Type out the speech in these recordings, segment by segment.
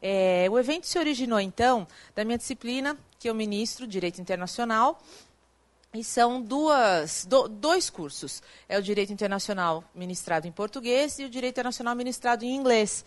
É, o evento se originou, então, da minha disciplina, que eu ministro, Direito Internacional, e são duas, do, dois cursos. É o Direito Internacional ministrado em português e o Direito Internacional ministrado em inglês,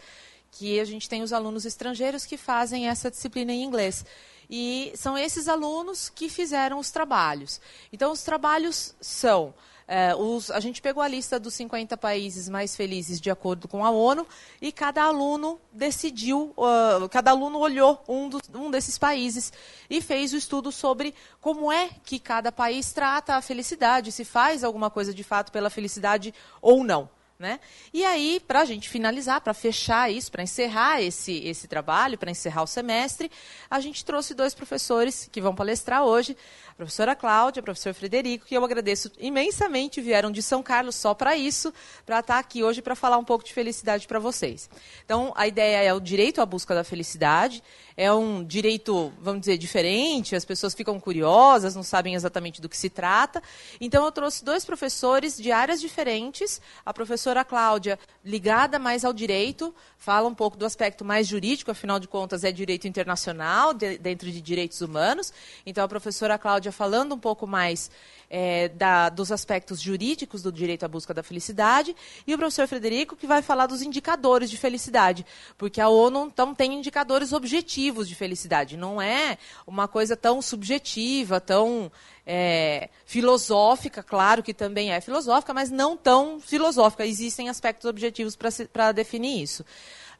que a gente tem os alunos estrangeiros que fazem essa disciplina em inglês. E são esses alunos que fizeram os trabalhos. Então, os trabalhos são é, os, a gente pegou a lista dos 50 países mais felizes de acordo com a ONU e cada aluno decidiu, uh, cada aluno olhou um, do, um desses países e fez o estudo sobre como é que cada país trata a felicidade, se faz alguma coisa de fato pela felicidade ou não. Né? E aí, para a gente finalizar, para fechar isso, para encerrar esse, esse trabalho, para encerrar o semestre, a gente trouxe dois professores que vão palestrar hoje professora Cláudia, professor Frederico, que eu agradeço imensamente, vieram de São Carlos só para isso, para estar tá aqui hoje para falar um pouco de felicidade para vocês. Então, a ideia é o direito à busca da felicidade, é um direito, vamos dizer, diferente, as pessoas ficam curiosas, não sabem exatamente do que se trata. Então, eu trouxe dois professores de áreas diferentes, a professora Cláudia, ligada mais ao direito, fala um pouco do aspecto mais jurídico, afinal de contas, é direito internacional, de, dentro de direitos humanos. Então, a professora Cláudia falando um pouco mais é, da, dos aspectos jurídicos do direito à busca da felicidade, e o professor Frederico, que vai falar dos indicadores de felicidade, porque a ONU então, tem indicadores objetivos de felicidade, não é uma coisa tão subjetiva, tão é, filosófica, claro que também é filosófica, mas não tão filosófica. Existem aspectos objetivos para definir isso.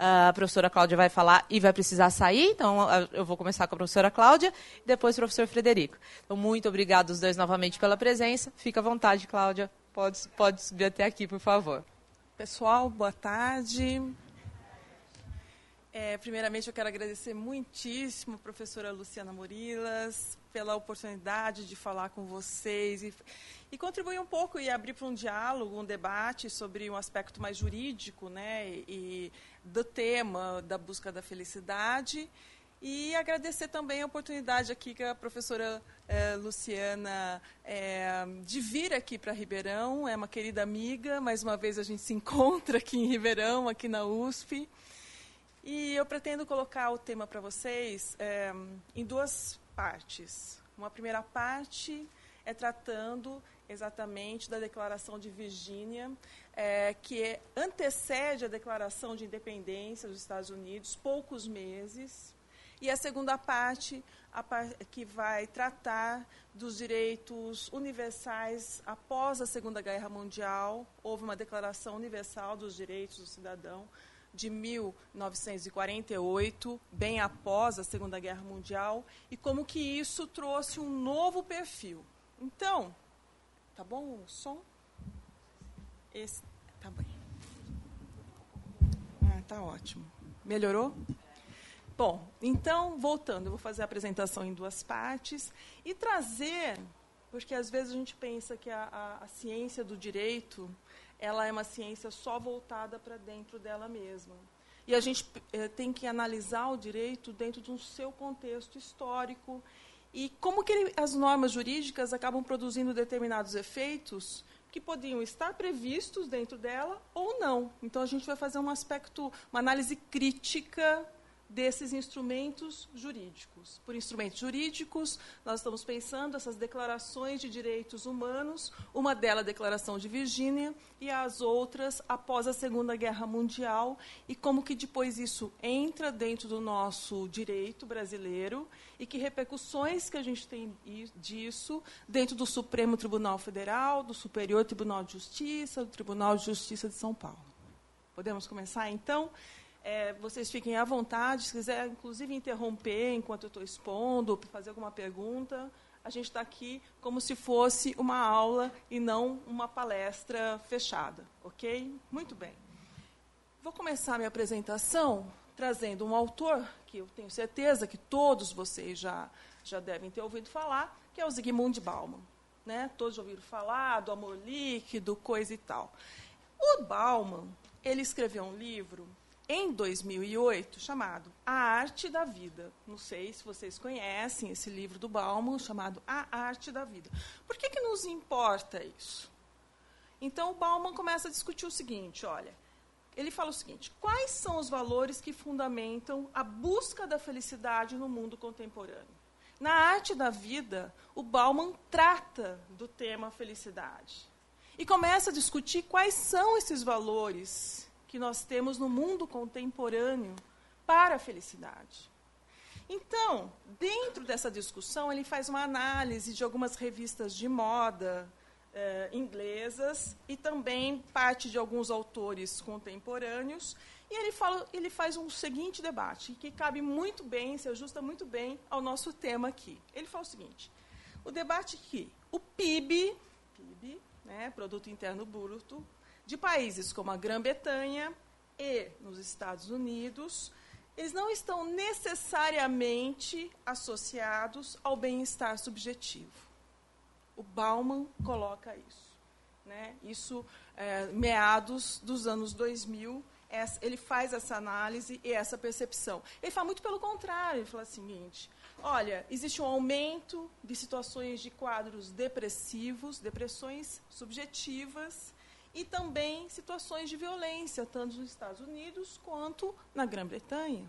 A professora Cláudia vai falar e vai precisar sair, então eu vou começar com a professora Cláudia e depois o professor Frederico. Então, muito obrigado os dois novamente pela presença. Fica à vontade, Cláudia. Pode, pode subir até aqui, por favor. Pessoal, boa tarde. É, primeiramente, eu quero agradecer muitíssimo a professora Luciana Morilas pela oportunidade de falar com vocês e, e contribuir um pouco e abrir para um diálogo, um debate sobre um aspecto mais jurídico né, e do tema da busca da felicidade. E agradecer também a oportunidade aqui que a professora eh, Luciana eh, de vir aqui para Ribeirão. É uma querida amiga, mais uma vez a gente se encontra aqui em Ribeirão, aqui na USP. E eu pretendo colocar o tema para vocês eh, em duas partes. Uma primeira parte é tratando exatamente da Declaração de Virgínia, é, que antecede a Declaração de Independência dos Estados Unidos, poucos meses. E a segunda parte, a que vai tratar dos direitos universais após a Segunda Guerra Mundial. Houve uma Declaração Universal dos Direitos do Cidadão de 1948, bem após a Segunda Guerra Mundial, e como que isso trouxe um novo perfil. Então, Tá bom o som? Esse, tá bem. Ah, tá ótimo. Melhorou? Bom, então, voltando, eu vou fazer a apresentação em duas partes e trazer, porque às vezes a gente pensa que a, a, a ciência do direito ela é uma ciência só voltada para dentro dela mesma. E a gente eh, tem que analisar o direito dentro de um seu contexto histórico e como que ele, as normas jurídicas acabam produzindo determinados efeitos que podiam estar previstos dentro dela ou não. Então a gente vai fazer um aspecto, uma análise crítica desses instrumentos jurídicos. Por instrumentos jurídicos, nós estamos pensando essas declarações de direitos humanos, uma delas a Declaração de Virgínia e as outras após a Segunda Guerra Mundial e como que depois isso entra dentro do nosso direito brasileiro e que repercussões que a gente tem disso dentro do Supremo Tribunal Federal, do Superior Tribunal de Justiça, do Tribunal de Justiça de São Paulo. Podemos começar então? É, vocês fiquem à vontade, se quiser, inclusive, interromper enquanto eu estou expondo, fazer alguma pergunta. A gente está aqui como se fosse uma aula e não uma palestra fechada, ok? Muito bem. Vou começar minha apresentação trazendo um autor que eu tenho certeza que todos vocês já, já devem ter ouvido falar, que é o Zygmunt Bauman. Né? Todos já ouviram falar do amor líquido, coisa e tal. O Bauman, ele escreveu um livro em 2008 chamado A Arte da Vida. Não sei se vocês conhecem esse livro do Balmo chamado A Arte da Vida. Por que, que nos importa isso? Então o Bauman começa a discutir o seguinte: olha, ele fala o seguinte: quais são os valores que fundamentam a busca da felicidade no mundo contemporâneo? Na arte da vida, o Bauman trata do tema felicidade e começa a discutir quais são esses valores que nós temos no mundo contemporâneo para a felicidade. Então, dentro dessa discussão, ele faz uma análise de algumas revistas de moda, eh, inglesas e também parte de alguns autores contemporâneos. E ele, fala, ele faz um seguinte debate, que cabe muito bem, se ajusta muito bem ao nosso tema aqui. Ele fala o seguinte: o debate que o PIB, PIB né, Produto Interno Bruto, de países como a Grã-Bretanha e nos Estados Unidos, eles não estão necessariamente associados ao bem-estar subjetivo. O Bauman coloca isso. Né? Isso, é, meados dos anos 2000, ele faz essa análise e essa percepção. Ele fala muito pelo contrário, ele fala o seguinte, olha, existe um aumento de situações de quadros depressivos, depressões subjetivas, e também situações de violência, tanto nos Estados Unidos quanto na Grã-Bretanha.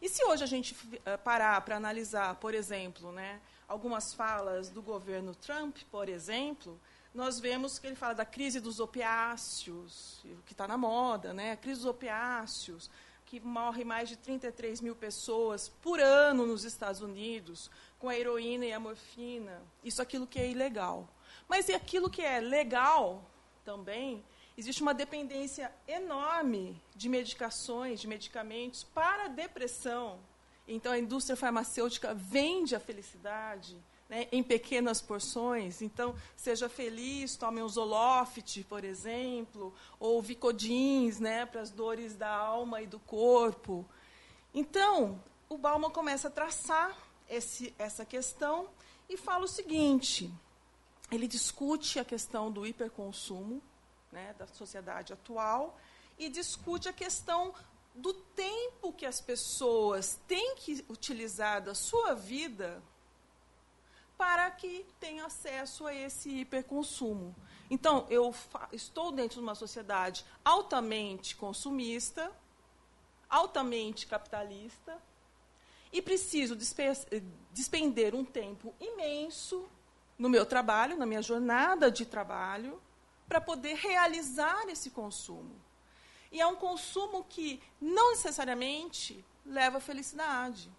E se hoje a gente eh, parar para analisar, por exemplo, né, algumas falas do governo Trump, por exemplo, nós vemos que ele fala da crise dos opiáceos, que está na moda, né? a crise dos opiáceos, que morre mais de 33 mil pessoas por ano nos Estados Unidos, com a heroína e a morfina. Isso aquilo que é ilegal. Mas e aquilo que é legal também, existe uma dependência enorme de medicações, de medicamentos para a depressão. Então, a indústria farmacêutica vende a felicidade né, em pequenas porções. Então, seja feliz, tome um Zoloft, por exemplo, ou Vicodins né, para as dores da alma e do corpo. Então, o Bauman começa a traçar esse, essa questão e fala o seguinte: ele discute a questão do hiperconsumo, né, da sociedade atual e discute a questão do tempo que as pessoas têm que utilizar da sua vida para que tenham acesso a esse hiperconsumo. Então, eu estou dentro de uma sociedade altamente consumista, altamente capitalista, e preciso despender um tempo imenso no meu trabalho, na minha jornada de trabalho, para poder realizar esse consumo. E é um consumo que não necessariamente leva à felicidade.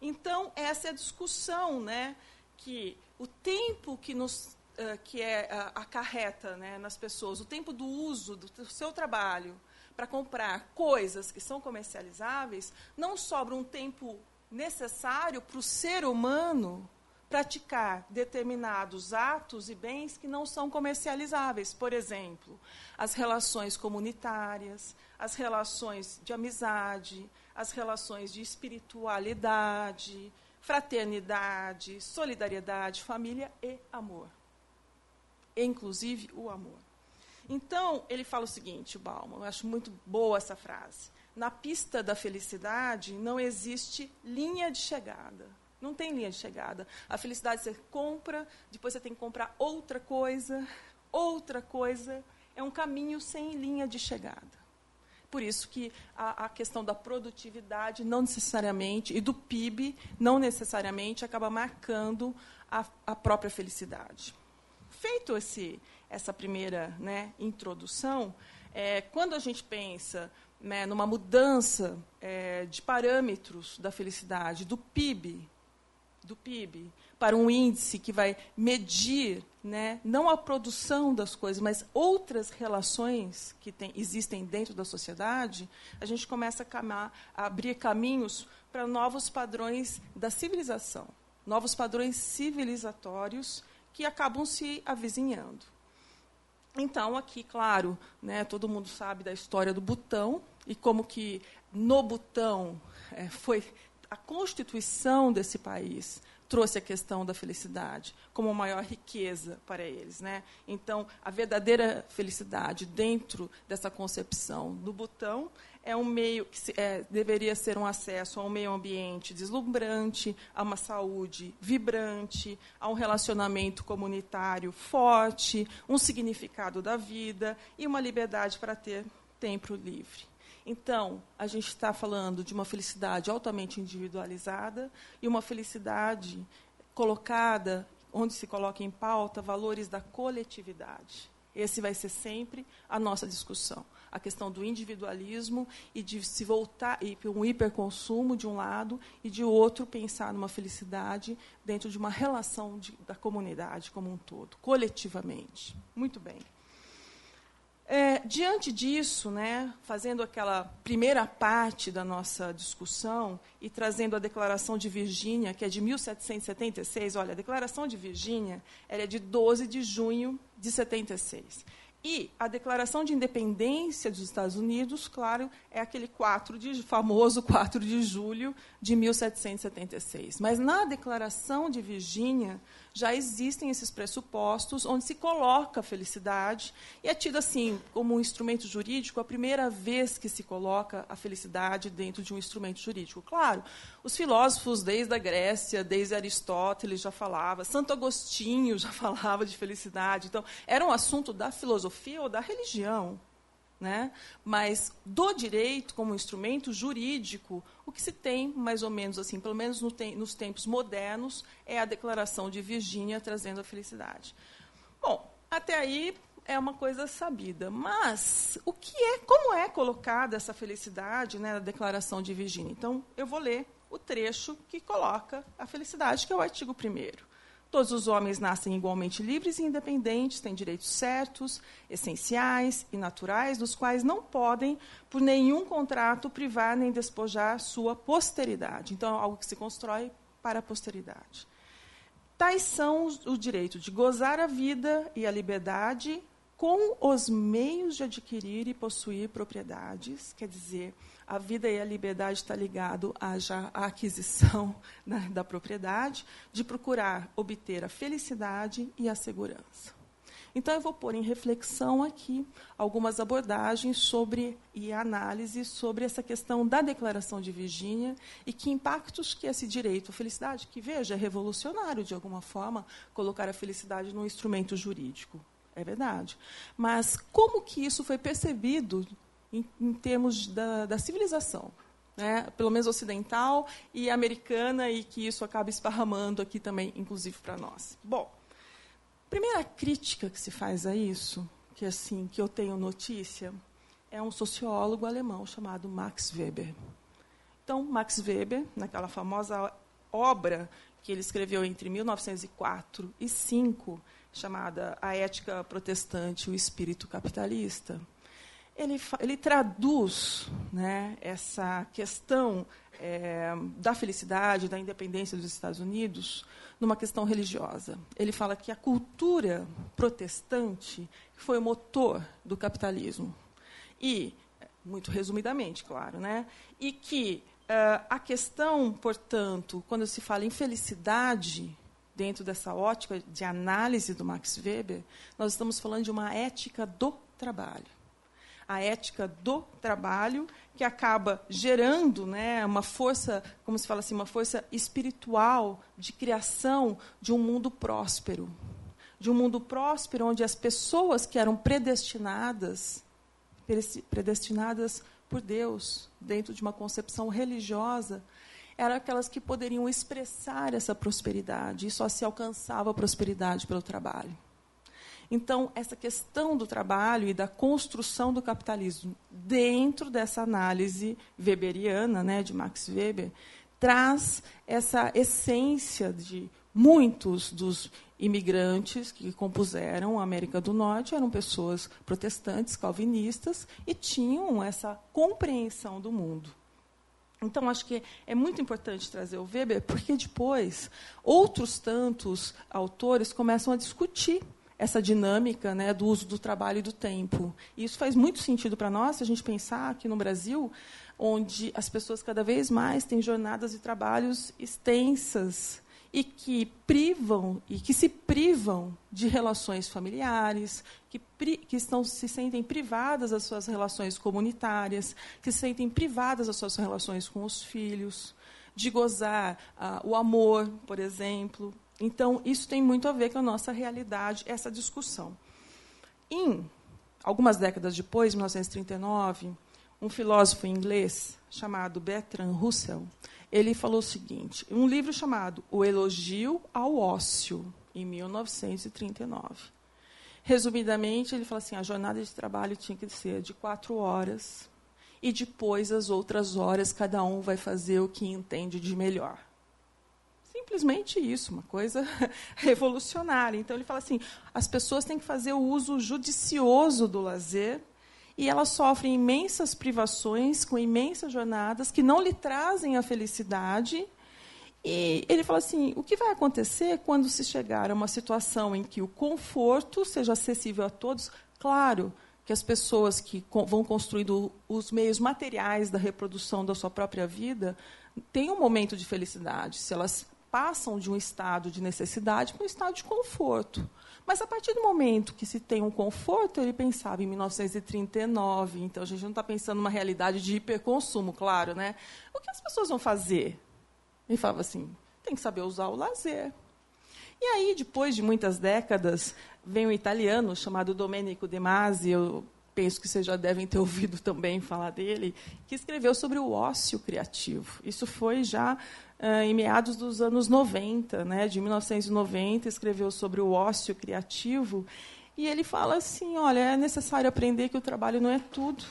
Então, essa é a discussão, né, que o tempo que nos uh, que é acarreta né, nas pessoas, o tempo do uso do seu trabalho para comprar coisas que são comercializáveis, não sobra um tempo necessário para o ser humano praticar determinados atos e bens que não são comercializáveis. Por exemplo, as relações comunitárias, as relações de amizade, as relações de espiritualidade, fraternidade, solidariedade, família e amor. Inclusive o amor. Então, ele fala o seguinte, Bauman, eu acho muito boa essa frase. Na pista da felicidade não existe linha de chegada. Não tem linha de chegada. A felicidade você compra, depois você tem que comprar outra coisa, outra coisa. É um caminho sem linha de chegada. Por isso que a, a, questão da produtividade não necessariamente, e do PIB, não necessariamente acaba marcando a, a própria felicidade. Feito esse, essa primeira né, introdução, é, quando a gente pensa né, numa mudança é, de parâmetros da felicidade, do PIB, do PIB para um índice que vai medir né, não a produção das coisas, mas outras relações que tem, existem dentro da sociedade, a gente começa a, camar, a abrir caminhos para novos padrões da civilização, novos padrões civilizatórios que acabam se avizinhando. Então, aqui, claro, né, todo mundo sabe da história do Butão e como que no Butão é, foi a constituição desse país trouxe a questão da felicidade como maior riqueza para eles. Né? Então, a verdadeira felicidade dentro dessa concepção do botão é um meio que é, deveria ser um acesso a um meio ambiente deslumbrante, a uma saúde vibrante, a um relacionamento comunitário forte, um significado da vida e uma liberdade para ter tempo livre. Então, a gente está falando de uma felicidade altamente individualizada e uma felicidade colocada, onde se coloca em pauta valores da coletividade. Esse vai ser sempre a nossa discussão. A questão do individualismo e de se voltar e um hiperconsumo de um lado e de outro pensar numa felicidade dentro de uma relação de, da comunidade como um todo, coletivamente. Muito bem. É, diante disso, né, fazendo aquela primeira parte da nossa discussão e trazendo a Declaração de Virgínia, que é de 1776, olha, a Declaração de Virgínia é de 12 de junho de 76. E a Declaração de Independência dos Estados Unidos, claro, é aquele 4 de, famoso 4 de julho de 1776. Mas na Declaração de Virgínia já existem esses pressupostos onde se coloca a felicidade e é tido assim como um instrumento jurídico a primeira vez que se coloca a felicidade dentro de um instrumento jurídico. Claro, os filósofos desde a Grécia, desde Aristóteles já falava, Santo Agostinho já falava de felicidade. Então, era um assunto da filosofia ou da religião. Né? Mas do direito como instrumento jurídico, o que se tem, mais ou menos assim, pelo menos no te nos tempos modernos, é a Declaração de Virgínia trazendo a felicidade. Bom, até aí é uma coisa sabida, mas o que é, como é colocada essa felicidade né, na Declaração de Virgínia? Então, eu vou ler o trecho que coloca a felicidade, que é o artigo 1 Todos os homens nascem igualmente livres e independentes, têm direitos certos, essenciais e naturais, dos quais não podem, por nenhum contrato, privar nem despojar sua posteridade. Então, é algo que se constrói para a posteridade. Tais são o direito de gozar a vida e a liberdade com os meios de adquirir e possuir propriedades, quer dizer, a vida e a liberdade está ligado à, já, à aquisição né, da propriedade, de procurar obter a felicidade e a segurança. Então, eu vou pôr em reflexão aqui algumas abordagens sobre e análise sobre essa questão da Declaração de Virgínia e que impactos que esse direito à felicidade, que veja, é revolucionário de alguma forma, colocar a felicidade num instrumento jurídico. É verdade. Mas como que isso foi percebido em, em termos da, da civilização, né? pelo menos ocidental e americana, e que isso acaba esparramando aqui também, inclusive para nós. Bom, primeira crítica que se faz a isso, que assim que eu tenho notícia, é um sociólogo alemão chamado Max Weber. Então, Max Weber, naquela famosa obra que ele escreveu entre 1904 e 5, chamada A Ética Protestante e o Espírito Capitalista, ele, ele traduz né, essa questão é, da felicidade, da independência dos Estados Unidos, numa questão religiosa. Ele fala que a cultura protestante foi o motor do capitalismo. E, muito resumidamente, claro, né, e que uh, a questão, portanto, quando se fala em felicidade, dentro dessa ótica de análise do Max Weber, nós estamos falando de uma ética do trabalho a ética do trabalho, que acaba gerando né, uma força, como se fala assim, uma força espiritual de criação de um mundo próspero. De um mundo próspero onde as pessoas que eram predestinadas, predestinadas por Deus, dentro de uma concepção religiosa, eram aquelas que poderiam expressar essa prosperidade, e só se alcançava a prosperidade pelo trabalho. Então, essa questão do trabalho e da construção do capitalismo dentro dessa análise weberiana, né, de Max Weber, traz essa essência de muitos dos imigrantes que compuseram a América do Norte eram pessoas protestantes, calvinistas e tinham essa compreensão do mundo. Então, acho que é muito importante trazer o Weber, porque depois outros tantos autores começam a discutir essa dinâmica né, do uso do trabalho e do tempo. E isso faz muito sentido para nós, se a gente pensar aqui no Brasil, onde as pessoas cada vez mais têm jornadas de trabalhos extensas e que privam e que se privam de relações familiares, que, pri, que estão se sentem privadas das suas relações comunitárias, que se sentem privadas das suas relações com os filhos, de gozar ah, o amor, por exemplo. Então, isso tem muito a ver com a nossa realidade, essa discussão. Em algumas décadas depois, 1939, um filósofo inglês chamado Bertrand Russell, ele falou o seguinte, um livro chamado O Elogio ao Ócio, em 1939. Resumidamente, ele fala assim, a jornada de trabalho tinha que ser de quatro horas, e depois as outras horas cada um vai fazer o que entende de melhor. Simplesmente isso, uma coisa revolucionária. Então ele fala assim: as pessoas têm que fazer o uso judicioso do lazer e elas sofrem imensas privações com imensas jornadas que não lhe trazem a felicidade. E ele fala assim: o que vai acontecer quando se chegar a uma situação em que o conforto seja acessível a todos? Claro que as pessoas que vão construindo os meios materiais da reprodução da sua própria vida têm um momento de felicidade, se elas passam de um estado de necessidade para um estado de conforto. Mas a partir do momento que se tem um conforto, ele pensava em 1939, então a gente não está pensando numa realidade de hiperconsumo, claro, né? O que as pessoas vão fazer? Ele falava assim: tem que saber usar o lazer. E aí, depois de muitas décadas, vem um italiano chamado Domenico De Masi, eu penso que vocês já devem ter ouvido também falar dele, que escreveu sobre o ócio criativo. Isso foi já em meados dos anos 90, né, de 1990, escreveu sobre o ócio criativo. E ele fala assim: olha, é necessário aprender que o trabalho não é tudo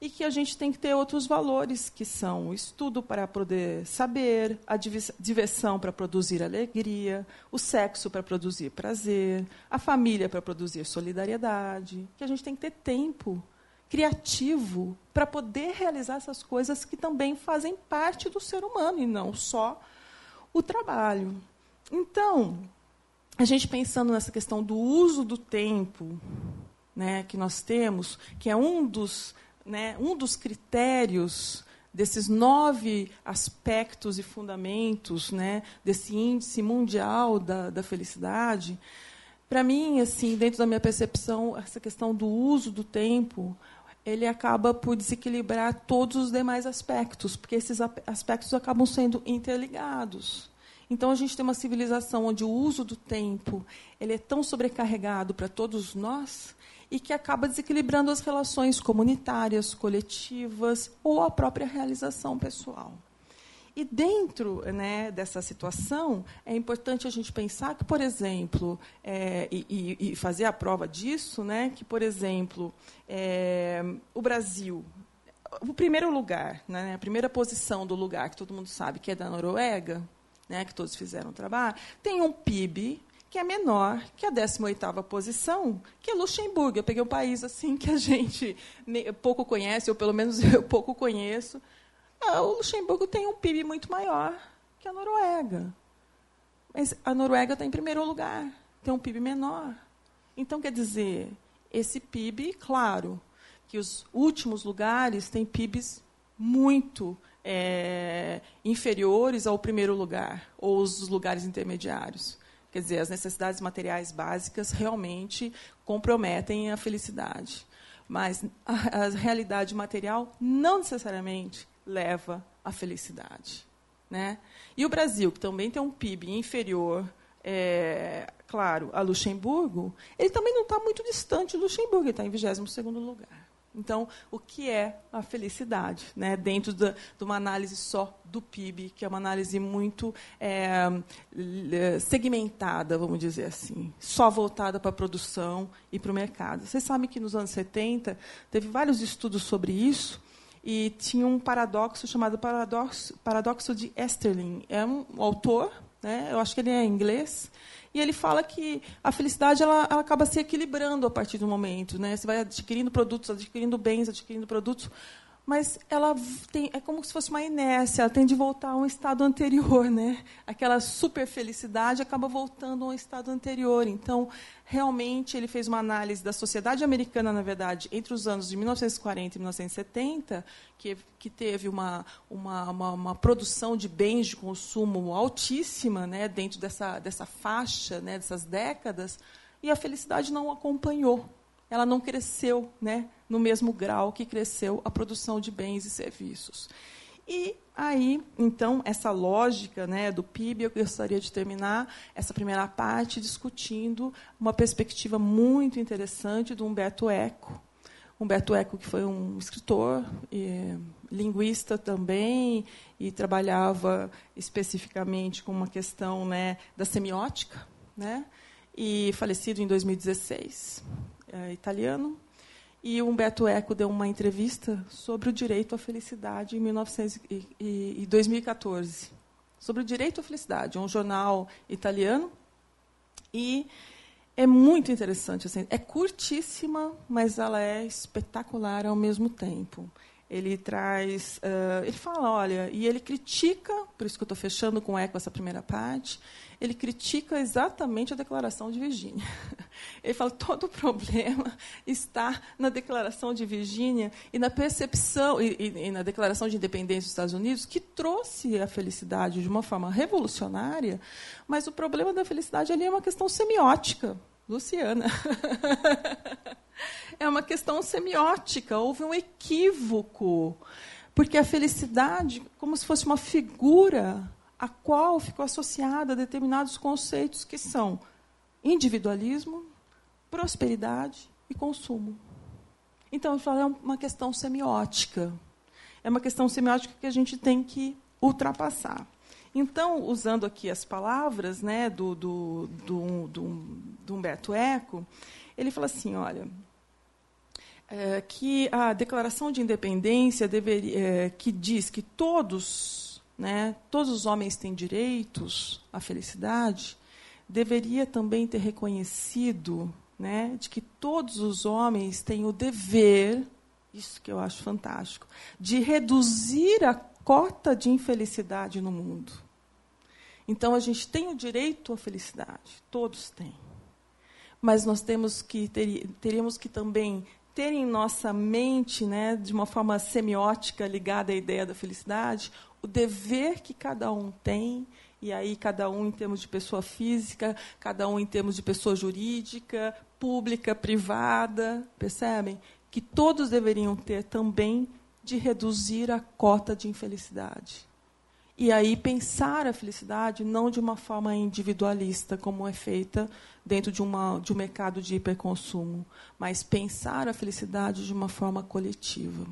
e que a gente tem que ter outros valores, que são o estudo para poder saber, a diversão para produzir alegria, o sexo para produzir prazer, a família para produzir solidariedade, que a gente tem que ter tempo criativo para poder realizar essas coisas que também fazem parte do ser humano e não só o trabalho. Então, a gente pensando nessa questão do uso do tempo, né, que nós temos, que é um dos, né, um dos critérios desses nove aspectos e fundamentos, né, desse índice mundial da, da felicidade, para mim, assim, dentro da minha percepção, essa questão do uso do tempo ele acaba por desequilibrar todos os demais aspectos, porque esses aspectos acabam sendo interligados. Então a gente tem uma civilização onde o uso do tempo ele é tão sobrecarregado para todos nós e que acaba desequilibrando as relações comunitárias, coletivas ou a própria realização pessoal. E dentro né, dessa situação, é importante a gente pensar que, por exemplo, é, e, e, fazer a prova disso, né, que, por exemplo, é, o Brasil, o primeiro lugar, né, a primeira posição do lugar, que todo mundo sabe que é da Noruega, né, que todos fizeram o trabalho, tem um PIB que é menor que a 18ª posição, que é Luxemburgo. Eu peguei um país assim que a gente pouco conhece, ou pelo menos eu pouco conheço, ah, o Luxemburgo tem um PIB muito maior que a Noruega. Mas a Noruega está em primeiro lugar, tem um PIB menor. Então, quer dizer, esse PIB, claro, que os últimos lugares têm PIBs muito é, inferiores ao primeiro lugar, ou os lugares intermediários. Quer dizer, as necessidades materiais básicas realmente comprometem a felicidade. Mas a, a realidade material não necessariamente leva à felicidade. Né? E o Brasil, que também tem um PIB inferior, é, claro, a Luxemburgo, ele também não está muito distante do Luxemburgo, ele está em 22º lugar. Então, o que é a felicidade? Né? Dentro da, de uma análise só do PIB, que é uma análise muito é, segmentada, vamos dizer assim, só voltada para a produção e para o mercado. Vocês sabem que nos anos 70 teve vários estudos sobre isso, e tinha um paradoxo chamado paradoxo, paradoxo de Esterlin. É um autor, né, eu acho que ele é inglês, e ele fala que a felicidade ela, ela acaba se equilibrando a partir do momento. Né? Você vai adquirindo produtos, adquirindo bens, adquirindo produtos, mas ela tem, é como se fosse uma inércia, ela tem de voltar a um estado anterior, né? Aquela super felicidade acaba voltando a um estado anterior. Então, realmente, ele fez uma análise da sociedade americana, na verdade, entre os anos de 1940 e 1970, que, que teve uma, uma, uma, uma produção de bens de consumo altíssima, né? Dentro dessa dessa faixa, né? Dessas décadas, e a felicidade não acompanhou ela não cresceu né, no mesmo grau que cresceu a produção de bens e serviços. E aí, então, essa lógica né, do PIB, eu gostaria de terminar essa primeira parte discutindo uma perspectiva muito interessante do Humberto Eco. Humberto Eco, que foi um escritor, e, linguista também, e trabalhava especificamente com uma questão né, da semiótica, né, e falecido em 2016 é, italiano. E o Humberto Eco deu uma entrevista sobre o direito à felicidade em 1900 e, e, 2014. Sobre o direito à felicidade, um jornal italiano. E é muito interessante. Assim, é curtíssima, mas ela é espetacular ao mesmo tempo ele traz, uh, ele fala, olha, e ele critica, por isso que eu estou fechando com eco essa primeira parte, ele critica exatamente a declaração de Virgínia. Ele fala todo o problema está na declaração de Virgínia e na percepção e, e, e na declaração de independência dos Estados Unidos que trouxe a felicidade de uma forma revolucionária, mas o problema da felicidade ali é uma questão semiótica, Luciana. é uma questão semiótica, houve um equívoco. Porque a felicidade, como se fosse uma figura a qual ficou associada a determinados conceitos que são individualismo, prosperidade e consumo. Então, eu falo, é uma questão semiótica. É uma questão semiótica que a gente tem que ultrapassar. Então, usando aqui as palavras né, do, do, do, do, do Humberto Eco, ele fala assim: olha, é, que a Declaração de Independência deveria, é, que diz que todos, né, todos os homens têm direitos à felicidade, deveria também ter reconhecido né, de que todos os homens têm o dever, isso que eu acho fantástico, de reduzir a cota de infelicidade no mundo. Então a gente tem o direito à felicidade, todos têm. Mas nós temos que ter, teríamos que também ter em nossa mente, né, de uma forma semiótica ligada à ideia da felicidade, o dever que cada um tem, e aí cada um em termos de pessoa física, cada um em termos de pessoa jurídica, pública, privada, percebem? Que todos deveriam ter também de reduzir a cota de infelicidade. E aí pensar a felicidade não de uma forma individualista, como é feita dentro de, uma, de um mercado de hiperconsumo, mas pensar a felicidade de uma forma coletiva.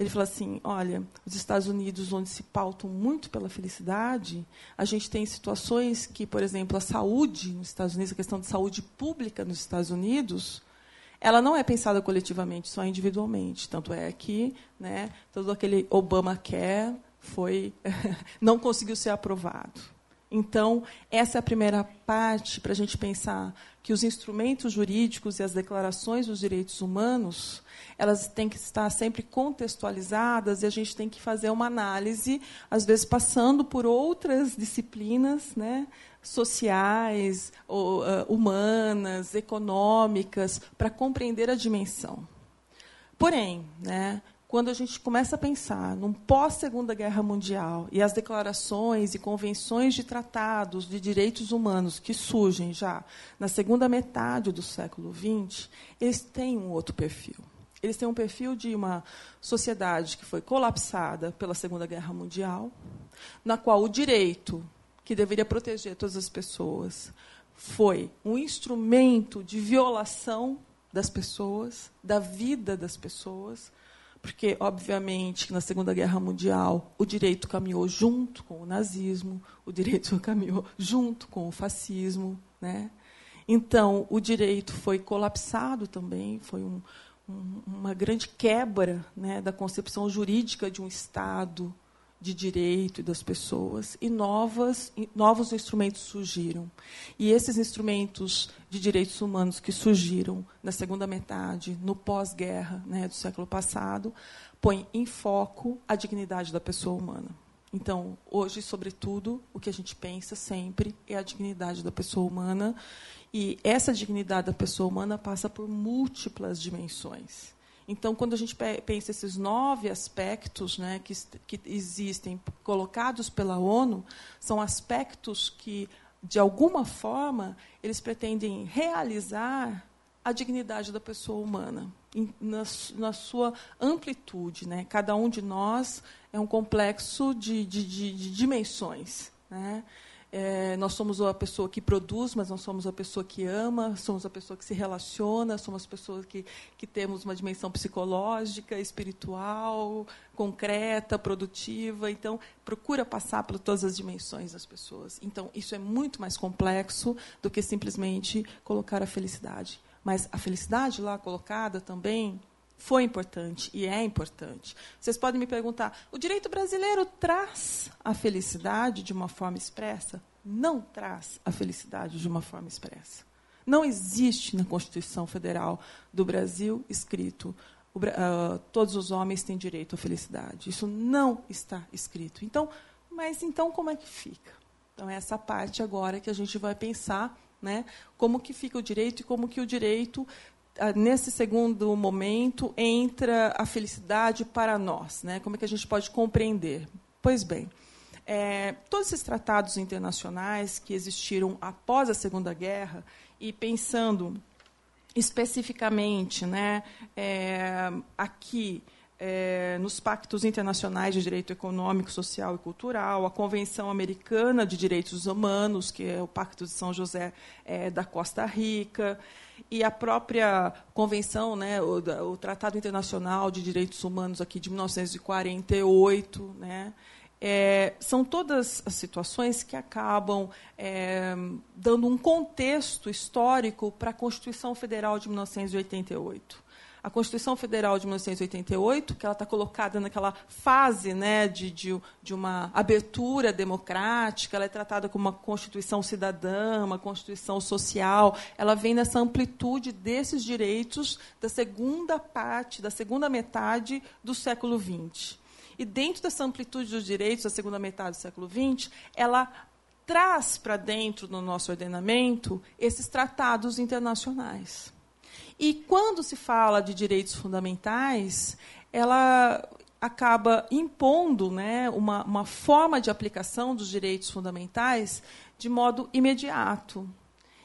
Ele fala assim: olha, os Estados Unidos, onde se pautam muito pela felicidade, a gente tem situações que, por exemplo, a saúde nos Estados Unidos, a questão de saúde pública nos Estados Unidos, ela não é pensada coletivamente, só individualmente. Tanto é que né, todo aquele Obamacare foi não conseguiu ser aprovado. Então, essa é a primeira parte para a gente pensar que os instrumentos jurídicos e as declarações dos direitos humanos, elas têm que estar sempre contextualizadas e a gente tem que fazer uma análise, às vezes passando por outras disciplinas, né, sociais, ou, uh, humanas, econômicas, para compreender a dimensão. Porém, né, quando a gente começa a pensar num pós-Segunda Guerra Mundial e as declarações e convenções de tratados de direitos humanos que surgem já na segunda metade do século XX, eles têm um outro perfil. Eles têm um perfil de uma sociedade que foi colapsada pela Segunda Guerra Mundial, na qual o direito, que deveria proteger todas as pessoas, foi um instrumento de violação das pessoas, da vida das pessoas, porque, obviamente, na Segunda Guerra Mundial, o direito caminhou junto com o nazismo, o direito caminhou junto com o fascismo. Né? Então, o direito foi colapsado também, foi um, um, uma grande quebra né, da concepção jurídica de um Estado de direito e das pessoas e novas, novos instrumentos surgiram. E esses instrumentos de direitos humanos que surgiram na segunda metade, no pós-guerra né, do século passado, põe em foco a dignidade da pessoa humana. Então, hoje, sobretudo, o que a gente pensa sempre é a dignidade da pessoa humana. E essa dignidade da pessoa humana passa por múltiplas dimensões. Então, quando a gente pensa esses nove aspectos né, que, que existem colocados pela ONU, são aspectos que, de alguma forma, eles pretendem realizar a dignidade da pessoa humana na, na, sua amplitude. Né? Cada um de nós é um complexo de, de, de, de dimensões. Né? É, nós somos a pessoa que produz, mas não somos a pessoa que ama, somos a pessoa que se relaciona, somos pessoas que, que temos uma dimensão psicológica, espiritual, concreta, produtiva. Então, procura passar por todas as dimensões das pessoas. Então, isso é muito mais complexo do que simplesmente colocar a felicidade. Mas a felicidade lá colocada também foi importante e é importante. Vocês podem me perguntar: o direito brasileiro traz a felicidade de uma forma expressa? Não traz a felicidade de uma forma expressa. Não existe na Constituição Federal do Brasil escrito uh, todos os homens têm direito à felicidade. Isso não está escrito. Então, mas então como é que fica? Então é essa parte agora que a gente vai pensar, né? Como que fica o direito e como que o direito nesse segundo momento entra a felicidade para nós, né? Como é que a gente pode compreender? Pois bem, é, todos esses tratados internacionais que existiram após a Segunda Guerra e pensando especificamente, né, é, aqui é, nos pactos internacionais de direito econômico, social e cultural, a Convenção Americana de Direitos Humanos, que é o Pacto de São José é, da Costa Rica, e a própria convenção, né, o, o, Tratado Internacional de Direitos Humanos aqui de 1948, né, é, são todas as situações que acabam é, dando um contexto histórico para a Constituição Federal de 1988 a Constituição Federal de 1988, que ela está colocada naquela fase né, de, de, de, uma abertura democrática, ela é tratada como uma Constituição cidadã, uma Constituição social, ela vem nessa amplitude desses direitos da segunda parte, da segunda metade do século XX. E dentro dessa amplitude dos direitos da segunda metade do século XX, ela traz para dentro do nosso ordenamento esses tratados internacionais. E quando se fala de direitos fundamentais, ela acaba impondo né, uma, uma forma de aplicação dos direitos fundamentais de modo imediato.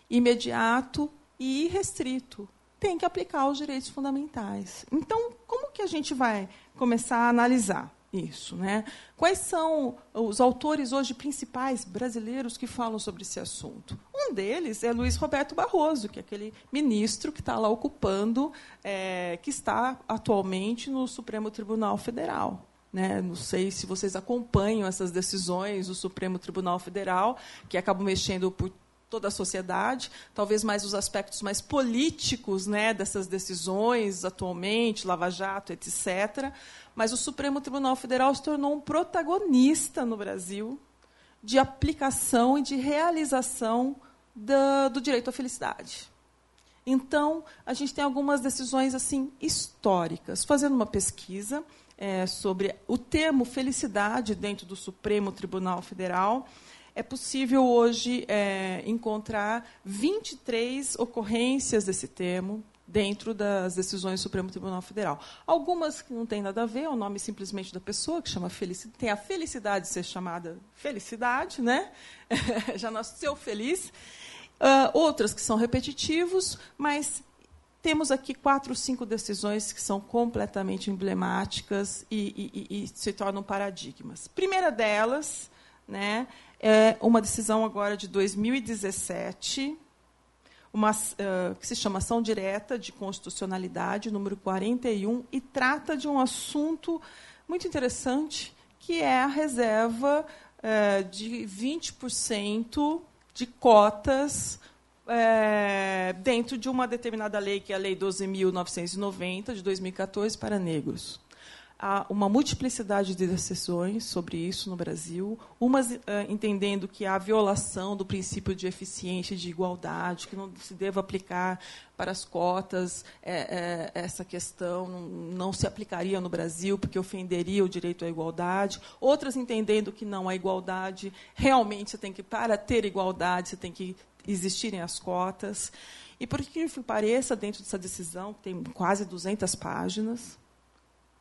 Imediato e irrestrito. Tem que aplicar os direitos fundamentais. Então, como que a gente vai começar a analisar? isso. Né? Quais são os autores hoje principais brasileiros que falam sobre esse assunto? Um deles é Luiz Roberto Barroso, que é aquele ministro que está lá ocupando, é, que está atualmente no Supremo Tribunal Federal. Né? Não sei se vocês acompanham essas decisões do Supremo Tribunal Federal, que acabam mexendo por toda a sociedade, talvez mais os aspectos mais políticos né, dessas decisões atualmente, Lava Jato, etc. Mas o Supremo Tribunal Federal se tornou um protagonista no Brasil de aplicação e de realização da, do direito à felicidade. Então, a gente tem algumas decisões assim históricas. Fazendo uma pesquisa é, sobre o termo felicidade dentro do Supremo Tribunal Federal, é possível hoje é, encontrar 23 ocorrências desse termo dentro das decisões do Supremo Tribunal Federal. Algumas que não têm nada a ver, é o nome simplesmente da pessoa, que chama felicidade, tem a felicidade de ser chamada felicidade, né? já nasceu feliz. Uh, outras que são repetitivos, mas temos aqui quatro, cinco decisões que são completamente emblemáticas e, e, e se tornam paradigmas. Primeira delas, né, é uma decisão agora de 2017, uma, uh, que se chama Ação Direta de Constitucionalidade, número 41, e trata de um assunto muito interessante, que é a reserva uh, de 20% de cotas uh, dentro de uma determinada lei, que é a Lei 12.990, de 2014, para negros. Há uma multiplicidade de decisões sobre isso no Brasil, umas uh, entendendo que há violação do princípio de eficiência e de igualdade, que não se deva aplicar para as cotas é, é, essa questão não se aplicaria no Brasil porque ofenderia o direito à igualdade, outras entendendo que não a igualdade realmente você tem que para ter igualdade você tem que existirem as cotas. E por que pareça, dentro dessa decisão, que tem quase 200 páginas,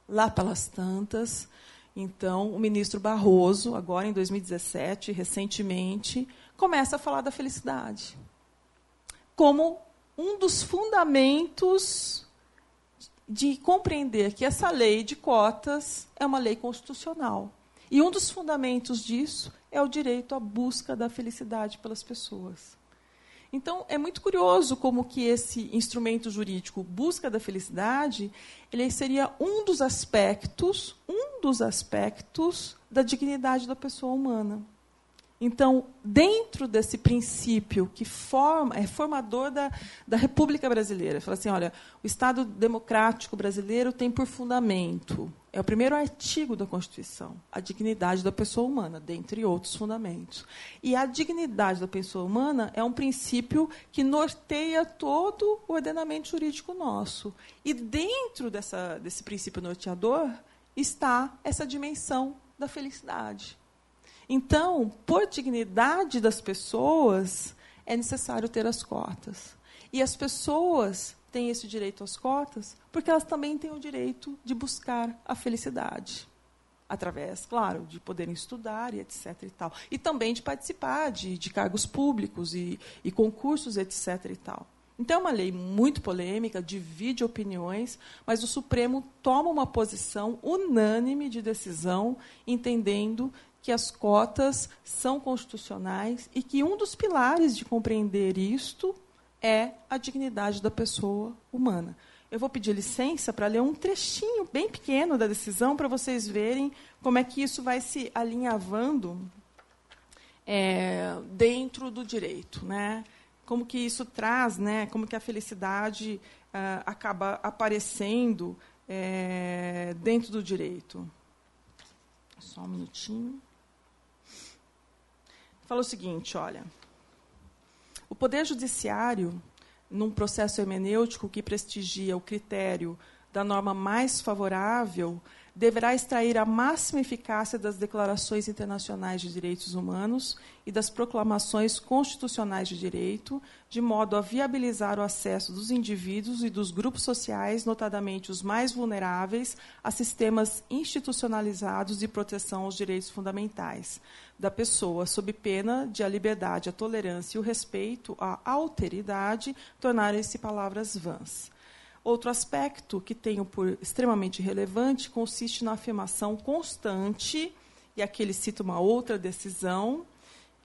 lá pelas tantas, então, o ministro Barroso, agora em 2017, recentemente, começa a falar da felicidade como um dos fundamentos de compreender que essa lei de cotas é uma lei constitucional. E um dos fundamentos disso é o direito à busca da felicidade pelas pessoas. Então, é muito curioso como que esse instrumento jurídico busca da felicidade, ele seria um dos aspectos, um dos aspectos da dignidade da pessoa humana. Então, dentro desse princípio que forma, é formador da, da República Brasileira, fala assim, olha, o Estado democrático brasileiro tem por fundamento, é o primeiro artigo da Constituição, a dignidade da pessoa humana, dentre outros fundamentos. E a dignidade da pessoa humana é um princípio que norteia todo o ordenamento jurídico nosso. E dentro dessa, desse princípio norteador está essa dimensão da felicidade. Então, por dignidade das pessoas, é necessário ter as cotas. E as pessoas têm esse direito às cotas porque elas também têm o direito de buscar a felicidade. Através, claro, de poderem estudar e etc. E, tal. e também de participar de, de cargos públicos e, e concursos, etc. E tal. Então, é uma lei muito polêmica, divide opiniões, mas o Supremo toma uma posição unânime de decisão, entendendo que as cotas são constitucionais e que um dos pilares de compreender isto é a dignidade da pessoa humana. Eu vou pedir licença para ler um trechinho bem pequeno da decisão para vocês verem como é que isso vai se alinhavando é, dentro do direito, né? Como que isso traz, né? Como que a felicidade ah, acaba aparecendo é, dentro do direito. Só um minutinho fala o seguinte, olha. O Poder Judiciário, num processo hermenêutico que prestigia o critério da norma mais favorável, deverá extrair a máxima eficácia das declarações internacionais de direitos humanos e das proclamações constitucionais de direito, de modo a viabilizar o acesso dos indivíduos e dos grupos sociais, notadamente os mais vulneráveis, a sistemas institucionalizados de proteção aos direitos fundamentais da pessoa, sob pena de a liberdade, a tolerância e o respeito à alteridade tornarem-se palavras vãs. Outro aspecto que tenho por extremamente relevante consiste na afirmação constante, e aqui ele cita uma outra decisão,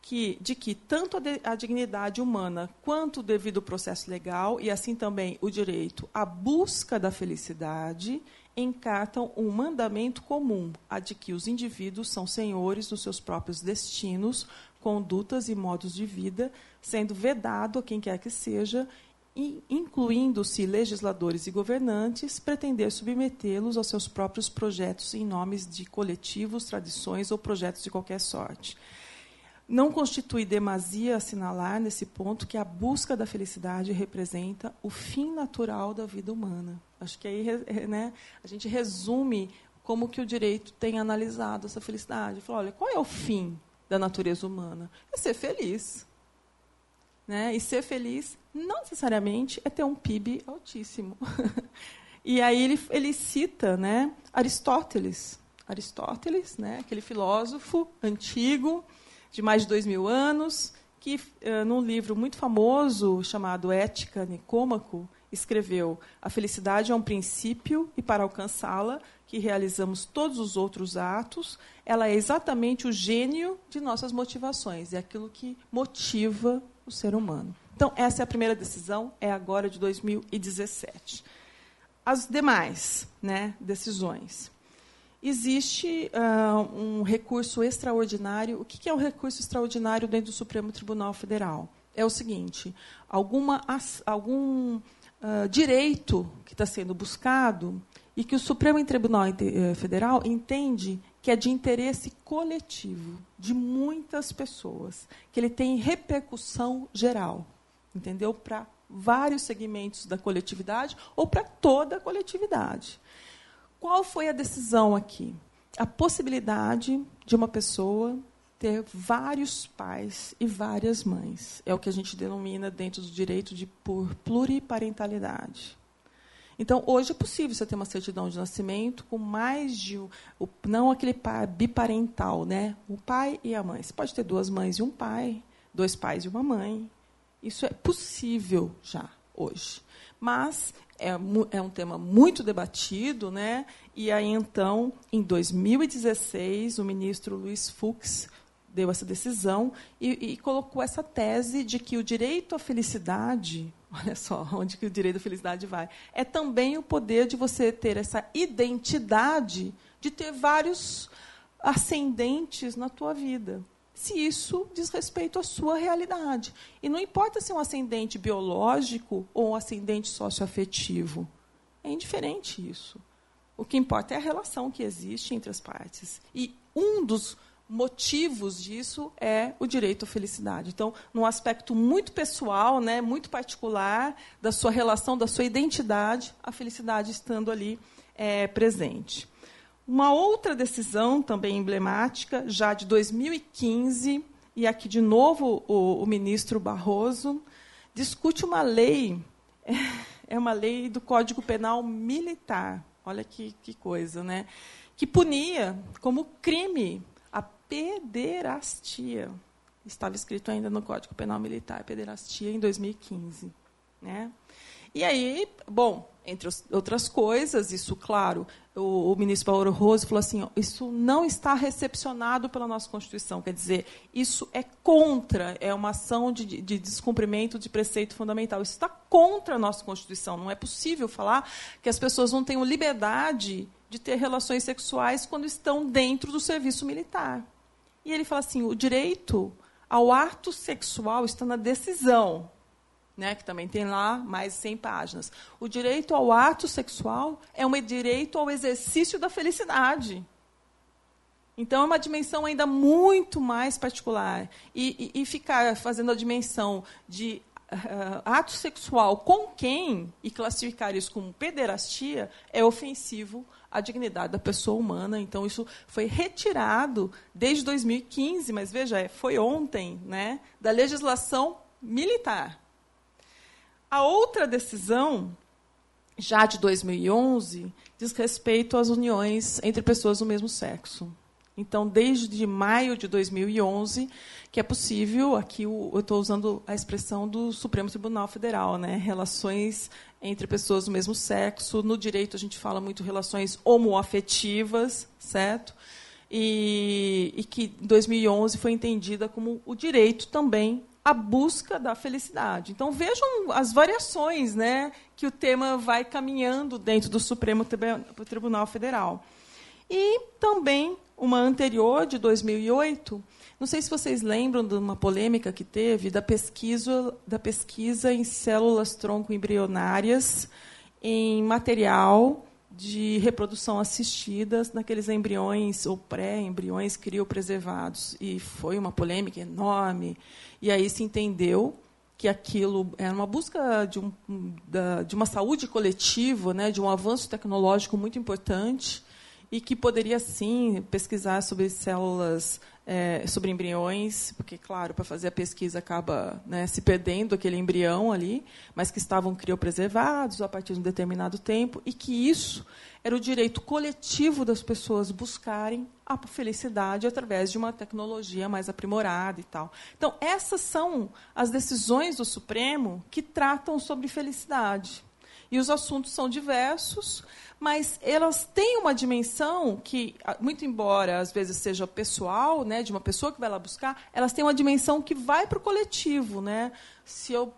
que, de que tanto a, de, a, dignidade humana quanto o devido processo legal, e assim também o direito à busca da felicidade, encartam um mandamento comum, a de que os indivíduos são senhores dos seus próprios destinos, condutas e modos de vida, sendo vedado a quem quer que seja incluindo-se legisladores e governantes, pretender submetê-los aos seus próprios projetos em nomes de coletivos, tradições ou projetos de qualquer sorte. Não constitui demasia assinalar nesse ponto que a busca da felicidade representa o fim natural da vida humana. Acho que aí né, a gente resume como que o direito tem analisado essa felicidade. Fala, olha, qual é o fim da natureza humana? É ser feliz. Né? E ser feliz não necessariamente é ter um PIB altíssimo. e aí ele, ele cita né, Aristóteles. Aristóteles, né, aquele filósofo antigo, de mais de dois mil anos, que, uh, num livro muito famoso chamado Ética Nicômaco, escreveu: A felicidade é um princípio e, para alcançá-la, que realizamos todos os outros atos, ela é exatamente o gênio de nossas motivações, é aquilo que motiva o ser humano. Então, essa é a primeira decisão, é agora de 2017. As demais né, decisões. Existe uh, um recurso extraordinário. O que é um recurso extraordinário dentro do Supremo Tribunal Federal? É o seguinte: alguma, algum uh, direito que está sendo buscado e que o Supremo Tribunal eh, Federal entende que é de interesse coletivo de muitas pessoas, que ele tem repercussão geral, entendeu? Para vários segmentos da coletividade ou para toda a coletividade. Qual foi a decisão aqui? A possibilidade de uma pessoa ter vários pais e várias mães. É o que a gente denomina dentro do direito de por pluriparentalidade. Então, hoje é possível você ter uma certidão de nascimento com mais de não aquele biparental, né? O pai e a mãe. Você pode ter duas mães e um pai, dois pais e uma mãe. Isso é possível já hoje. Mas é, é um tema muito debatido, né? E aí então, em 2016, o ministro Luiz Fux deu essa decisão e, e, colocou essa tese de que o direito à felicidade, olha só onde que o direito à felicidade vai, é também o poder de você ter essa identidade de ter vários ascendentes na tua vida. Se isso diz respeito à sua realidade. E não importa se é um ascendente biológico ou um ascendente socioafetivo. É indiferente isso. O que importa é a relação que existe entre as partes. E um dos motivos disso é o direito à felicidade. Então, num aspecto muito pessoal, né, muito particular da sua relação, da sua identidade, a felicidade estando ali é, presente. Uma outra decisão também emblemática, já de 2015, e aqui de novo o, o ministro Barroso discute uma lei, é uma lei do Código Penal Militar. Olha que, que coisa, né? Que punia como crime pederastia. Estava escrito ainda no Código Penal Militar, pederastia, em 2015. Né? E aí, bom, entre outras coisas, isso, claro, o, o ministro Paulo Rose falou assim: ó, isso não está recepcionado pela nossa Constituição. Quer dizer, isso é contra, é uma ação de, de descumprimento de preceito fundamental. Isso está contra a nossa Constituição. Não é possível falar que as pessoas não tenham liberdade de ter relações sexuais quando estão dentro do serviço militar. E ele fala assim: o direito ao ato sexual está na decisão, né, que também tem lá mais 100 páginas. O direito ao ato sexual é um direito ao exercício da felicidade. Então, é uma dimensão ainda muito mais particular. E, e, e ficar fazendo a dimensão de uh, ato sexual com quem e classificar isso como pederastia é ofensivo à dignidade da pessoa humana. Então, isso foi retirado desde 2015, mas veja, é, foi ontem, né, da legislação militar. A outra decisão, já de 2011, diz respeito às uniões entre pessoas do mesmo sexo. Então, desde maio de 2011, que é possível, aqui eu estou usando a expressão do Supremo Tribunal Federal, né? relações entre pessoas do mesmo sexo. No direito, a gente fala muito relações homoafetivas, certo? E, e que em 2011 foi entendida como o direito também à busca da felicidade. Então, vejam as variações né, que o tema vai caminhando dentro do Supremo Tribunal Federal. E também uma anterior, de 2008, não sei se vocês lembram de uma polêmica que teve da pesquisa, da pesquisa em células tronco embrionárias em material de reprodução assistida naqueles embriões ou pré-embriões criopreservados. E foi uma polêmica enorme. E aí se entendeu que aquilo era uma busca de, um, de uma saúde coletiva, né, de um avanço tecnológico muito importante e que poderia sim pesquisar sobre células, é, sobre embriões, porque, claro, para fazer a pesquisa acaba né, se perdendo aquele embrião ali, mas que estavam criopreservados a partir de um determinado tempo, e que isso era o direito coletivo das pessoas buscarem a felicidade através de uma tecnologia mais aprimorada e tal. Então, essas são as decisões do Supremo que tratam sobre felicidade. E os assuntos são diversos, mas elas têm uma dimensão que, muito embora às vezes seja pessoal, né, de uma pessoa que vai lá buscar, elas têm uma dimensão que vai para o coletivo, né? Se eu,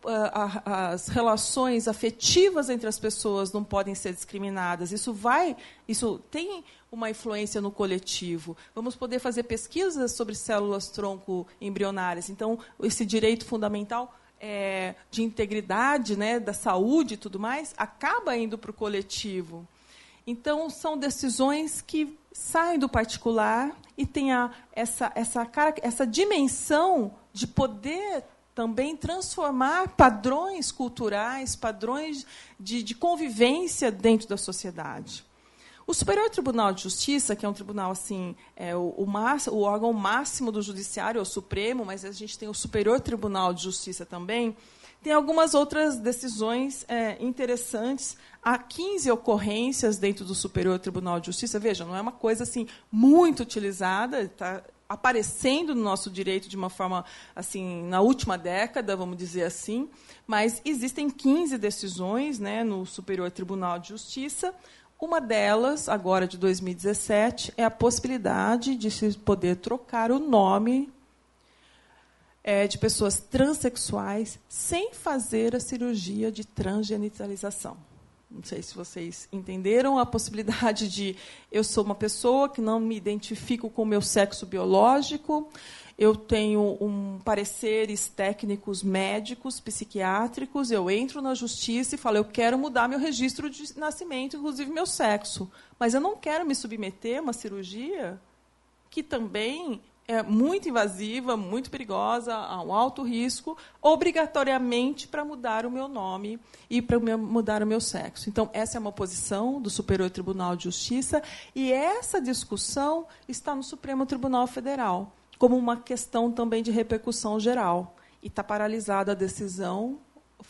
as relações afetivas entre as pessoas não podem ser discriminadas, isso vai, isso tem uma influência no coletivo. Vamos poder fazer pesquisas sobre células tronco embrionárias. Então, esse direito fundamental é, de integridade, né, da saúde e tudo mais, acaba indo para o coletivo. Então, são decisões que saem do particular e têm a, essa, essa, essa dimensão de poder também transformar padrões culturais, padrões de, de convivência dentro da sociedade. O Superior Tribunal de Justiça, que é um tribunal assim, é o, o, o órgão máximo do judiciário, é o Supremo, mas a gente tem o Superior Tribunal de Justiça também, tem algumas outras decisões é, interessantes. Há 15 ocorrências dentro do Superior Tribunal de Justiça. Veja, não é uma coisa assim muito utilizada, está aparecendo no nosso direito de uma forma assim na última década, vamos dizer assim, mas existem 15 decisões né, no Superior Tribunal de Justiça. Uma delas, agora de 2017, é a possibilidade de se poder trocar o nome é, de pessoas transexuais sem fazer a cirurgia de transgenitalização. Não sei se vocês entenderam a possibilidade de eu sou uma pessoa que não me identifico com o meu sexo biológico, eu tenho um pareceres técnicos médicos, psiquiátricos, eu entro na justiça e falo, eu quero mudar meu registro de nascimento, inclusive meu sexo, mas eu não quero me submeter a uma cirurgia que também é muito invasiva, muito perigosa, a um alto risco, obrigatoriamente para mudar o meu nome e para mudar o meu sexo. Então, essa é uma posição do Superior Tribunal de Justiça e essa discussão está no Supremo Tribunal Federal, como uma questão também de repercussão geral. E está paralisada a decisão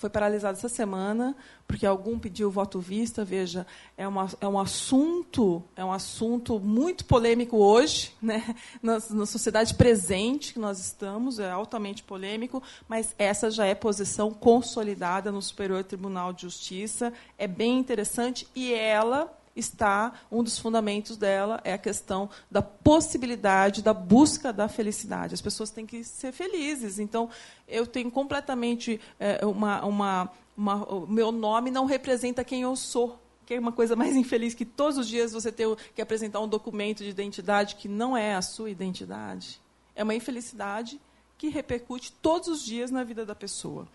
foi paralisado essa semana porque algum pediu voto vista. Veja, é, uma, é um assunto é um assunto muito polêmico hoje, né? na, na sociedade presente que nós estamos é altamente polêmico, mas essa já é posição consolidada no Superior Tribunal de Justiça. É bem interessante e ela está um dos fundamentos dela é a questão da possibilidade da busca da felicidade. As pessoas têm que ser felizes. Então, eu tenho completamente é, uma, uma, uma, o meu nome não representa quem eu sou. Que é uma coisa mais infeliz que todos os dias você ter que apresentar um documento de identidade que não é a sua identidade. É uma infelicidade que repercute todos os dias na vida da pessoa.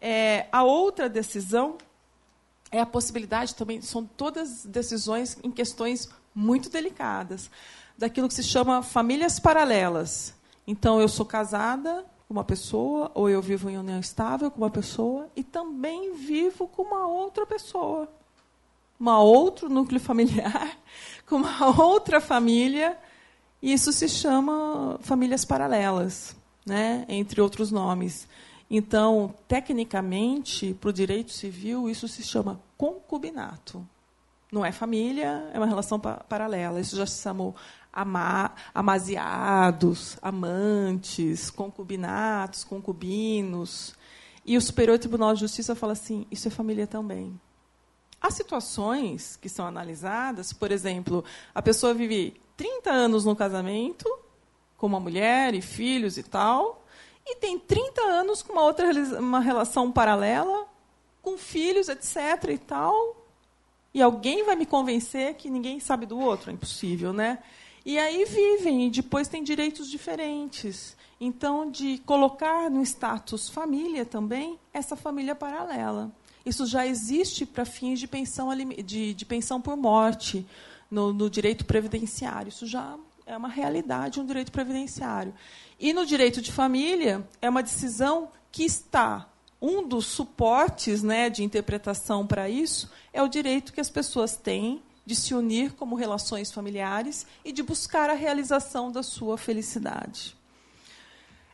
É, a outra decisão é a possibilidade também, são todas decisões em questões muito delicadas, daquilo que se chama famílias paralelas. Então, eu sou casada com uma pessoa, ou eu vivo em união estável com uma pessoa, e também vivo com uma outra pessoa. Uma outro núcleo familiar, com uma outra família, e isso se chama famílias paralelas, né? entre outros nomes. Então, tecnicamente, para o direito civil, isso se chama concubinato. Não é família, é uma relação pa paralela. Isso já se chamou ama amaziados, amantes, concubinatos, concubinos. E o Superior Tribunal de Justiça fala assim: isso é família também. Há situações que são analisadas, por exemplo, a pessoa vive 30 anos no casamento, com uma mulher e filhos e tal, e tem 30 anos com uma outra uma relação paralela, com filhos, etc. e tal. E alguém vai me convencer que ninguém sabe do outro? É impossível, né? E aí vivem, e depois têm direitos diferentes. Então, de colocar no status família também, essa família paralela. Isso já existe para fins de pensão, de, de pensão por morte no, no direito previdenciário. Isso já é uma realidade, um direito previdenciário. E no direito de família, é uma decisão que está. Um dos suportes né, de interpretação para isso é o direito que as pessoas têm de se unir como relações familiares e de buscar a realização da sua felicidade.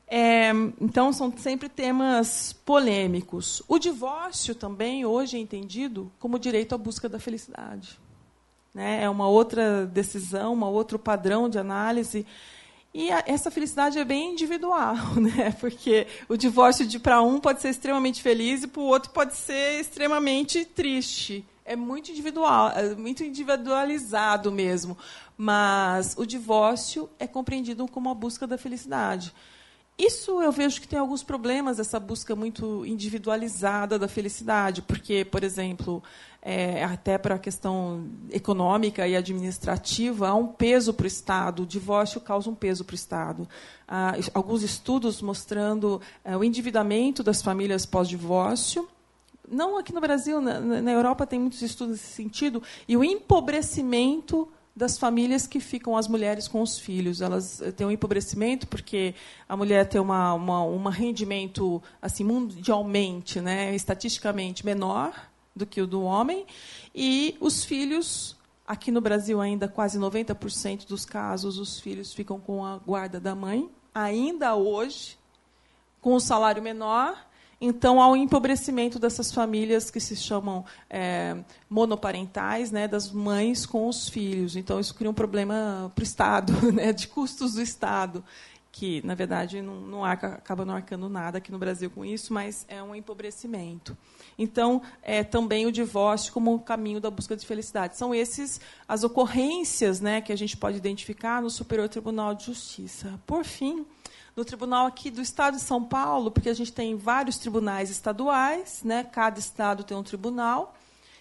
É, então, são sempre temas polêmicos. O divórcio também, hoje, é entendido como direito à busca da felicidade. Né? É uma outra decisão, um outro padrão de análise e a, essa felicidade é bem individual, né? Porque o divórcio de para um pode ser extremamente feliz e para o outro pode ser extremamente triste. É muito individual, é muito individualizado mesmo. Mas o divórcio é compreendido como a busca da felicidade. Isso eu vejo que tem alguns problemas, essa busca muito individualizada da felicidade, porque, por exemplo, é, até para a questão econômica e administrativa, há um peso para o Estado, o divórcio causa um peso para o Estado. Há alguns estudos mostrando é, o endividamento das famílias pós-divórcio, não aqui no Brasil, na, na Europa tem muitos estudos nesse sentido, e o empobrecimento das famílias que ficam as mulheres com os filhos. Elas eh, têm um empobrecimento porque a mulher tem uma, uma, um rendimento assim mundialmente, né, estatisticamente menor do que o do homem, e os filhos aqui no Brasil ainda quase 90% dos casos os filhos ficam com a guarda da mãe, ainda hoje, com o salário menor. Então, há um empobrecimento dessas famílias que se chamam é, monoparentais, né, das mães com os filhos. Então, isso cria um problema para o Estado, né, de custos do Estado, que, na verdade, não, não arca, acaba não arcando nada aqui no Brasil com isso, mas é um empobrecimento. Então, é também o divórcio como um caminho da busca de felicidade. São esses as ocorrências né, que a gente pode identificar no Superior Tribunal de Justiça. Por fim, no tribunal aqui do Estado de São Paulo, porque a gente tem vários tribunais estaduais, né? cada estado tem um tribunal.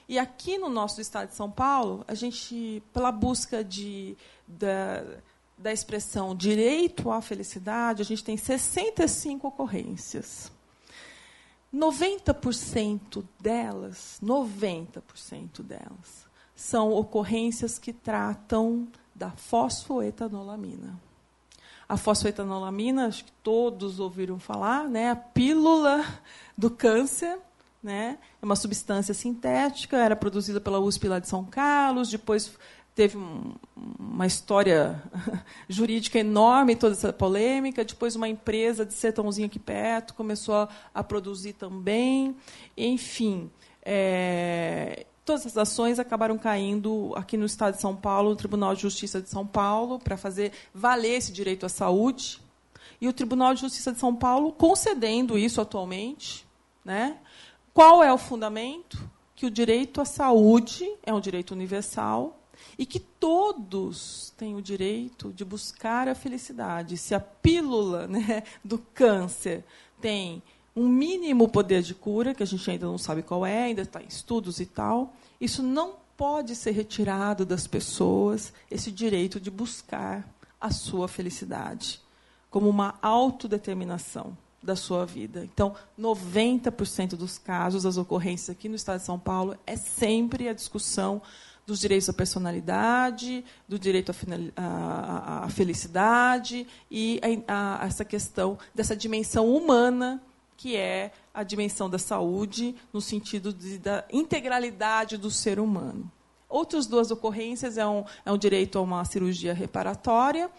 E aqui no nosso Estado de São Paulo, a gente, pela busca de, da, da expressão direito à felicidade, a gente tem 65 ocorrências. 90% delas, 90% delas, são ocorrências que tratam da fosfoetanolamina. A fosfetanolamina, acho que todos ouviram falar, né? a pílula do câncer. Né? É uma substância sintética, era produzida pela USP lá de São Carlos, depois teve um, uma história jurídica enorme, toda essa polêmica. Depois, uma empresa de sertãozinho aqui perto começou a, a produzir também. Enfim, é, Todas as ações acabaram caindo aqui no Estado de São Paulo, no Tribunal de Justiça de São Paulo, para fazer valer esse direito à saúde. E o Tribunal de Justiça de São Paulo concedendo isso atualmente. Né? Qual é o fundamento? Que o direito à saúde é um direito universal e que todos têm o direito de buscar a felicidade. Se a pílula né, do câncer tem um mínimo poder de cura, que a gente ainda não sabe qual é, ainda está em estudos e tal. Isso não pode ser retirado das pessoas, esse direito de buscar a sua felicidade, como uma autodeterminação da sua vida. Então, 90% dos casos, as ocorrências aqui no Estado de São Paulo, é sempre a discussão dos direitos à personalidade, do direito à, felicidade e a, a, essa questão dessa dimensão humana que é a dimensão da saúde, no sentido de, da integralidade do ser humano. Outras duas ocorrências é um, é um direito a uma cirurgia reparatória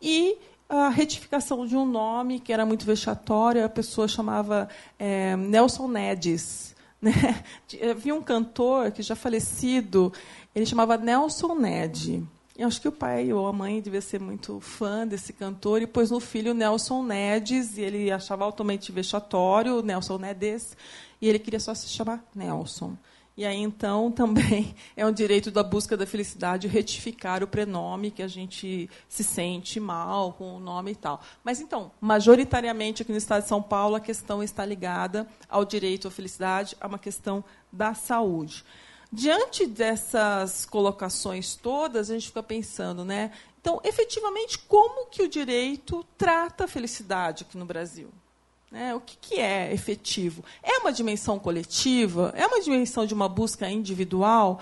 e a retificação de um nome que era muito vexatório, a pessoa chamava é, Nelson Nedes. Né? Havia um cantor que já falecido, ele chamava Nelson Ned. Eu acho que o pai ou a mãe devia ser muito fã desse cantor e pôs no filho Nelson Nedes, e ele achava altamente vexatório, Nelson Nedes, e ele queria só se chamar Nelson. E aí, então, também é um direito da busca da felicidade retificar o prenome que a gente se sente mal com o nome e tal. Mas, então, majoritariamente aqui no Estado de São Paulo, a questão está ligada ao direito à felicidade, a uma questão da saúde. Diante dessas colocações todas, a gente fica pensando, né? Então, efetivamente, como que o direito trata a felicidade aqui no Brasil? Né? O que, que é efetivo? É uma dimensão coletiva? É uma dimensão de uma busca individual?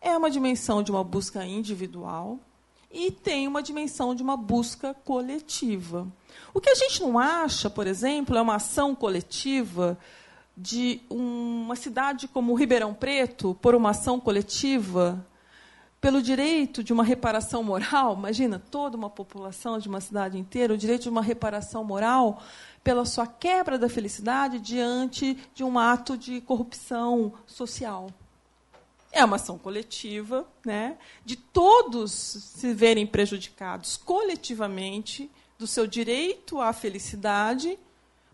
É uma dimensão de uma busca individual e tem uma dimensão de uma busca coletiva. O que a gente não acha, por exemplo, é uma ação coletiva de uma cidade como Ribeirão Preto, por uma ação coletiva, pelo direito de uma reparação moral, imagina toda uma população de uma cidade inteira, o direito de uma reparação moral pela sua quebra da felicidade diante de um ato de corrupção social. É uma ação coletiva, né, de todos se verem prejudicados coletivamente do seu direito à felicidade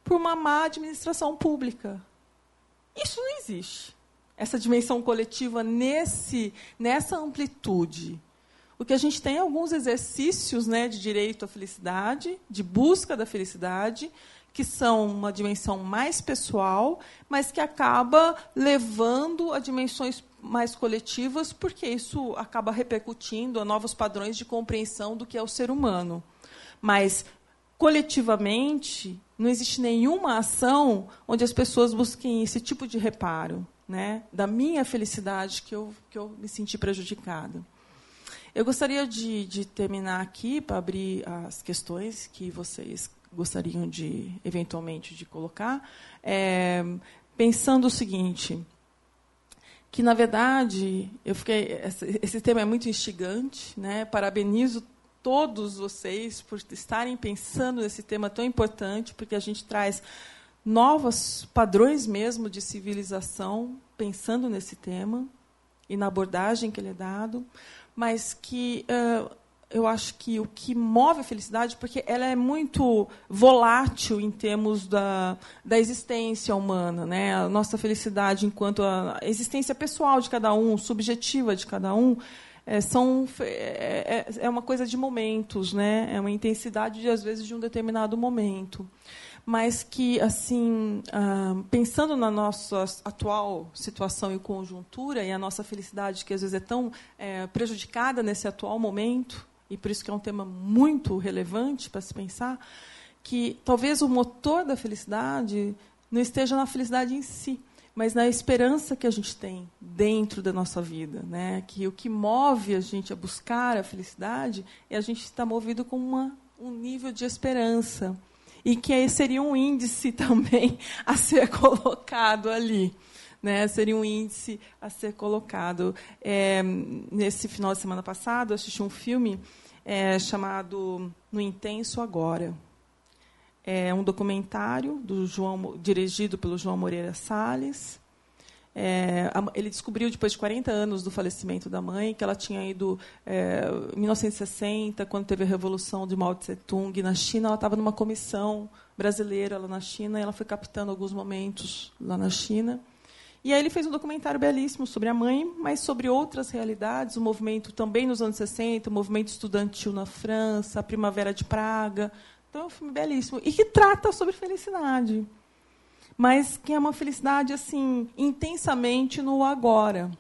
por uma má administração pública. Isso não existe. Essa dimensão coletiva nesse, nessa amplitude. O que a gente tem é alguns exercícios né, de direito à felicidade, de busca da felicidade, que são uma dimensão mais pessoal, mas que acaba levando a dimensões mais coletivas, porque isso acaba repercutindo a novos padrões de compreensão do que é o ser humano. Mas coletivamente, não existe nenhuma ação onde as pessoas busquem esse tipo de reparo. né, da minha felicidade que eu, que eu me senti prejudicada. Eu gostaria de, de terminar aqui para abrir as questões que vocês gostariam de eventualmente de colocar, é, pensando o seguinte, que na verdade eu fiquei esse, esse tema é muito instigante, né? Parabenizo todos vocês por estarem pensando nesse tema tão importante, porque a gente traz novos padrões mesmo de civilização pensando nesse tema e na abordagem que ele é dado, mas que uh, eu acho que o que move a felicidade, porque ela é muito volátil em termos da, da existência humana, né? A nossa felicidade enquanto a existência pessoal de cada um, subjetiva de cada um, é, são é, é, é uma coisa de momentos, né? É uma intensidade de às vezes de um determinado momento mas que, assim, ah, pensando na nossa atual situação e conjuntura e a nossa felicidade, que às vezes é tão é, prejudicada nesse atual momento, e por isso que é um tema muito relevante para se pensar, que talvez o motor da felicidade não esteja na felicidade em si, mas na esperança que a gente tem dentro da nossa vida, né? Que o que move a gente a buscar a felicidade é a gente estar movido com uma, um nível de esperança e que seria um índice também a ser colocado ali. Né, seria um índice a ser colocado. É, nesse final de semana passado, eu assisti um filme é, chamado No Intenso Agora. É um documentário do João, dirigido pelo João Moreira Salles. É, ele descobriu, depois de 40 anos do falecimento da mãe, que ela tinha ido é, em 1960, quando teve a Revolução de Mao Tse-tung na China, ela estava numa comissão brasileira lá na China, e ela foi captando alguns momentos lá na China. E aí ele fez um documentário belíssimo sobre a mãe, mas sobre outras realidades, o movimento também nos anos 60, o movimento estudantil na França, a Primavera de Praga. Então é um filme belíssimo e que trata sobre felicidade mas que é uma felicidade assim intensamente no agora.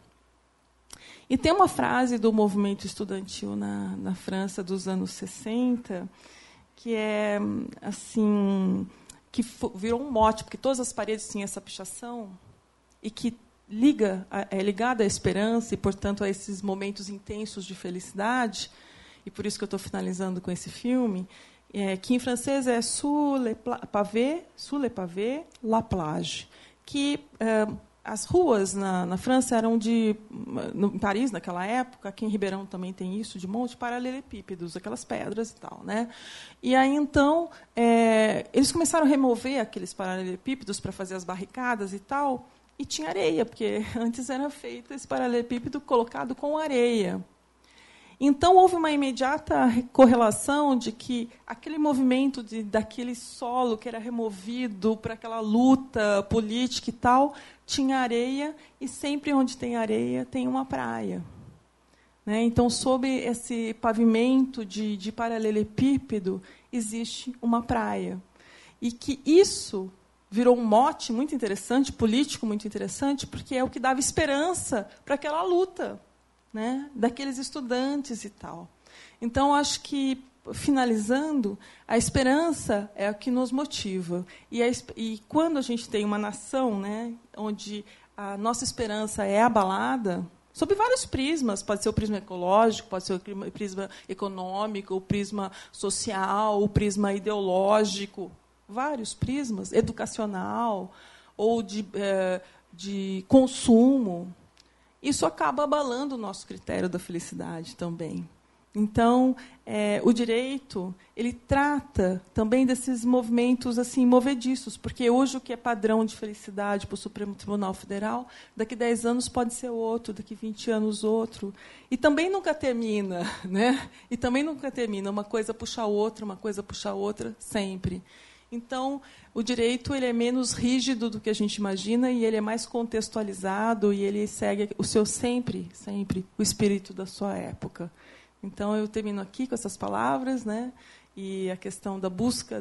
E tem uma frase do movimento estudantil na, na França dos anos 60 que é assim que virou um mote porque todas as paredes tinham essa pichação e que liga é ligada à esperança e portanto a esses momentos intensos de felicidade e por isso que eu estou finalizando com esse filme é, que em francês é sous le pavé, sous la plage, que é, as ruas na, na, França eram de, no, em Paris naquela época, aqui em Ribeirão também tem isso, de monte paralelepípedos, aquelas pedras e tal, né? E aí então é, eles começaram a remover aqueles paralelepípedos para fazer as barricadas e tal, e tinha areia, porque antes era feito esse paralelepípedo colocado com areia. Então, houve uma imediata correlação de que aquele movimento de, daquele solo que era removido para aquela luta política e tal, tinha areia, e sempre onde tem areia tem uma praia. Né? Então, sob esse pavimento de, de paralelepípedo, existe uma praia. E que isso virou um mote muito interessante, político muito interessante, porque é o que dava esperança para aquela luta né, daqueles estudantes e tal. Então, acho que, finalizando, a esperança é o que nos motiva. E, a, e quando a gente tem uma nação né, onde a nossa esperança é abalada, sob vários prismas, pode ser o prisma ecológico, pode ser o prisma econômico, o prisma social, o prisma ideológico, vários prismas, educacional ou de, eh, de consumo isso acaba abalando o nosso critério da felicidade também. Então, é, o direito ele trata também desses movimentos assim movediços, porque hoje o que é padrão de felicidade para o Supremo Tribunal Federal, daqui 10 anos pode ser outro, daqui 20 anos outro. E também nunca termina, né? E também nunca termina, uma coisa puxa a outra, uma coisa puxa a outra, sempre. Então, o direito ele é menos rígido do que a gente imagina e ele é mais contextualizado e ele segue o seu sempre, sempre o espírito da sua época. Então, eu termino aqui com essas palavras, né? E a questão da busca